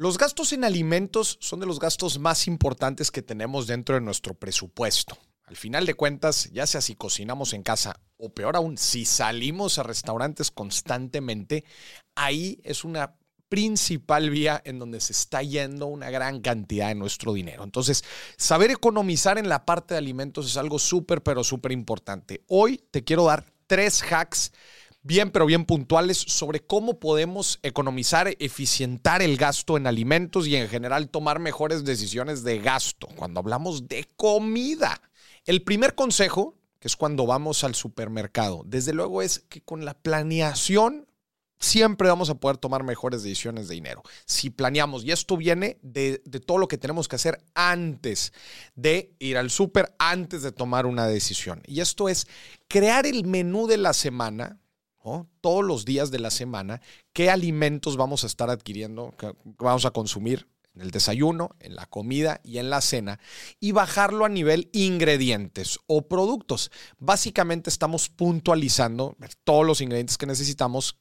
Los gastos en alimentos son de los gastos más importantes que tenemos dentro de nuestro presupuesto. Al final de cuentas, ya sea si cocinamos en casa o peor aún, si salimos a restaurantes constantemente, ahí es una principal vía en donde se está yendo una gran cantidad de nuestro dinero. Entonces, saber economizar en la parte de alimentos es algo súper, pero súper importante. Hoy te quiero dar tres hacks bien, pero bien puntuales sobre cómo podemos economizar, eficientar el gasto en alimentos y en general tomar mejores decisiones de gasto cuando hablamos de comida. El primer consejo, que es cuando vamos al supermercado, desde luego es que con la planeación siempre vamos a poder tomar mejores decisiones de dinero. Si planeamos, y esto viene de, todo lo que tenemos que hacer antes de ir al súper, antes de tomar una decisión. Y esto es crear el menú de la semana, todos los días de la semana, qué alimentos vamos a estar adquiriendo, vamos a consumir en el desayuno, en la comida y en la cena, y bajarlo a nivel ingredientes o productos. Básicamente estamos puntualizando todos los ingredientes que necesitamos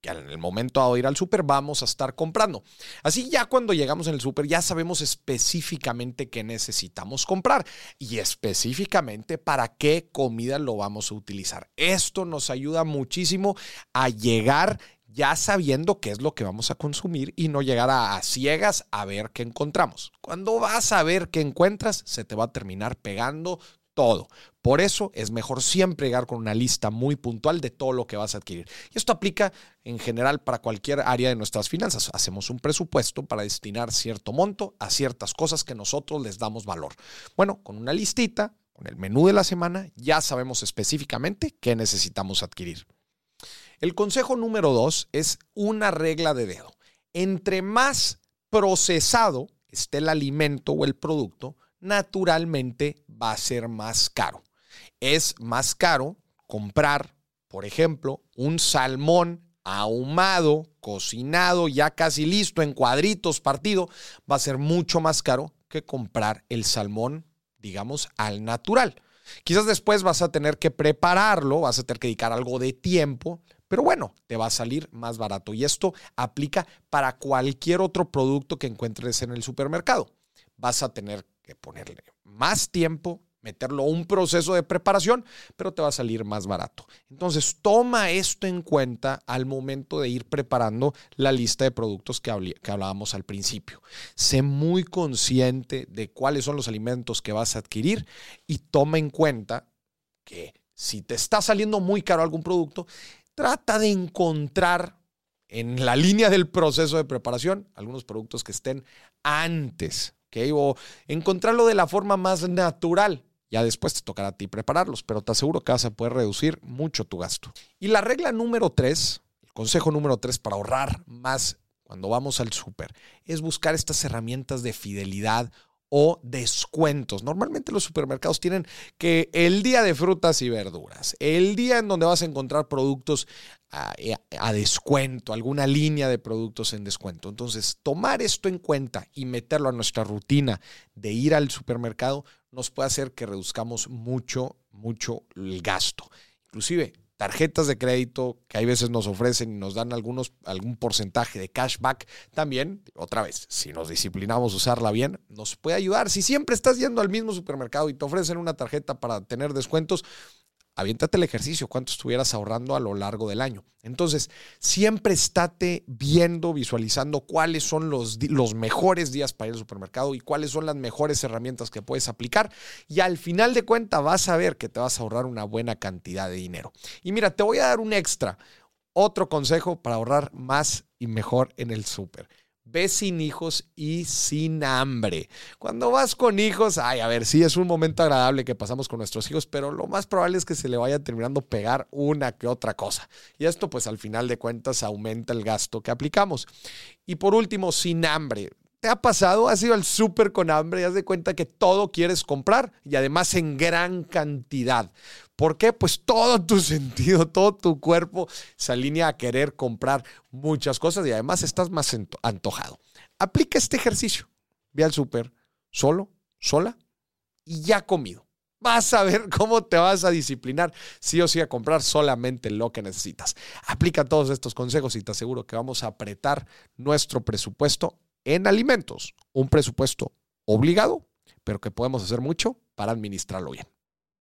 que en el momento de ir al súper vamos a estar comprando. Así ya cuando llegamos en el súper ya sabemos específicamente qué necesitamos comprar y específicamente para qué comida lo vamos a utilizar. Esto nos ayuda muchísimo a llegar ya sabiendo qué es lo que vamos a consumir y no llegar a, ciegas a ver qué encontramos. Cuando vas a ver qué encuentras, se te va a terminar pegando todo. Por eso es mejor siempre llegar con una lista muy puntual de todo lo que vas a adquirir. Y esto aplica en general para cualquier área de nuestras finanzas. Hacemos un presupuesto para destinar cierto monto a ciertas cosas que nosotros les damos valor. Bueno, con una listita, con el menú de la semana, ya sabemos específicamente qué necesitamos adquirir. El consejo número dos es una regla de dedo. Entre más procesado esté el alimento o el producto, naturalmente va a ser más caro. Es más caro comprar, por ejemplo, un salmón ahumado, cocinado, ya casi listo, en cuadritos, partido, va a ser mucho más caro que comprar el salmón, digamos, al natural. Quizás después vas a tener que prepararlo, vas a tener que dedicar algo de tiempo, pero bueno, te va a salir más barato. Y esto aplica para cualquier otro producto que encuentres en el supermercado. Vas a tener que ponerle más tiempo, meterlo a un proceso de preparación, pero te va a salir más barato. Entonces, toma esto en cuenta al momento de ir preparando la lista de productos que, que hablábamos al principio. Sé muy consciente de cuáles son los alimentos que vas a adquirir y toma en cuenta que si te está saliendo muy caro algún producto, trata de encontrar en la línea del proceso de preparación algunos productos que estén antes o encontrarlo de la forma más natural. Ya después te tocará a ti prepararlos, pero te aseguro que vas a poder reducir mucho tu gasto. Y la regla número tres, el consejo número tres para ahorrar más cuando vamos al súper, es buscar estas herramientas de fidelidad o descuentos. Normalmente los supermercados tienen que el día de frutas y verduras, el día en donde vas a encontrar productos a, a, descuento, alguna línea de productos en descuento. Entonces, tomar esto en cuenta y meterlo a nuestra rutina de ir al supermercado nos puede hacer que reduzcamos mucho, mucho el gasto. Inclusive, tarjetas de crédito que hay veces nos ofrecen y nos dan algunos, algún porcentaje de cashback, también, otra vez, si nos disciplinamos a usarla bien, nos puede ayudar. Si siempre estás yendo al mismo supermercado y te ofrecen una tarjeta para tener descuentos, aviéntate el ejercicio, cuánto estuvieras ahorrando a lo largo del año. Entonces, siempre estate viendo, visualizando cuáles son los, los mejores días para ir al supermercado y cuáles son las mejores herramientas que puedes aplicar. Y al final de cuentas vas a ver que te vas a ahorrar una buena cantidad de dinero. Y mira, te voy a dar un extra, otro consejo para ahorrar más y mejor en el súper Ve sin hijos y sin hambre. Cuando vas con hijos, ay, a ver, sí es un momento agradable que pasamos con nuestros hijos, pero lo más probable es que se le vaya terminando pegar una que otra cosa. Y esto, pues al final de cuentas, aumenta el gasto que aplicamos. Y por último, sin hambre. ¿Te ha pasado? ¿Has ido al súper con hambre y has de cuenta que todo quieres comprar y además en gran cantidad? ¿Por qué? Pues todo tu sentido, todo tu cuerpo se alinea a querer comprar muchas cosas y además estás más antojado. Aplica este ejercicio. Ve al súper solo, sola y ya comido. Vas a ver cómo te vas a disciplinar sí o sí a comprar solamente lo que necesitas. Aplica todos estos consejos y te aseguro que vamos a apretar nuestro presupuesto en alimentos un presupuesto obligado, pero que podemos hacer mucho para administrarlo bien.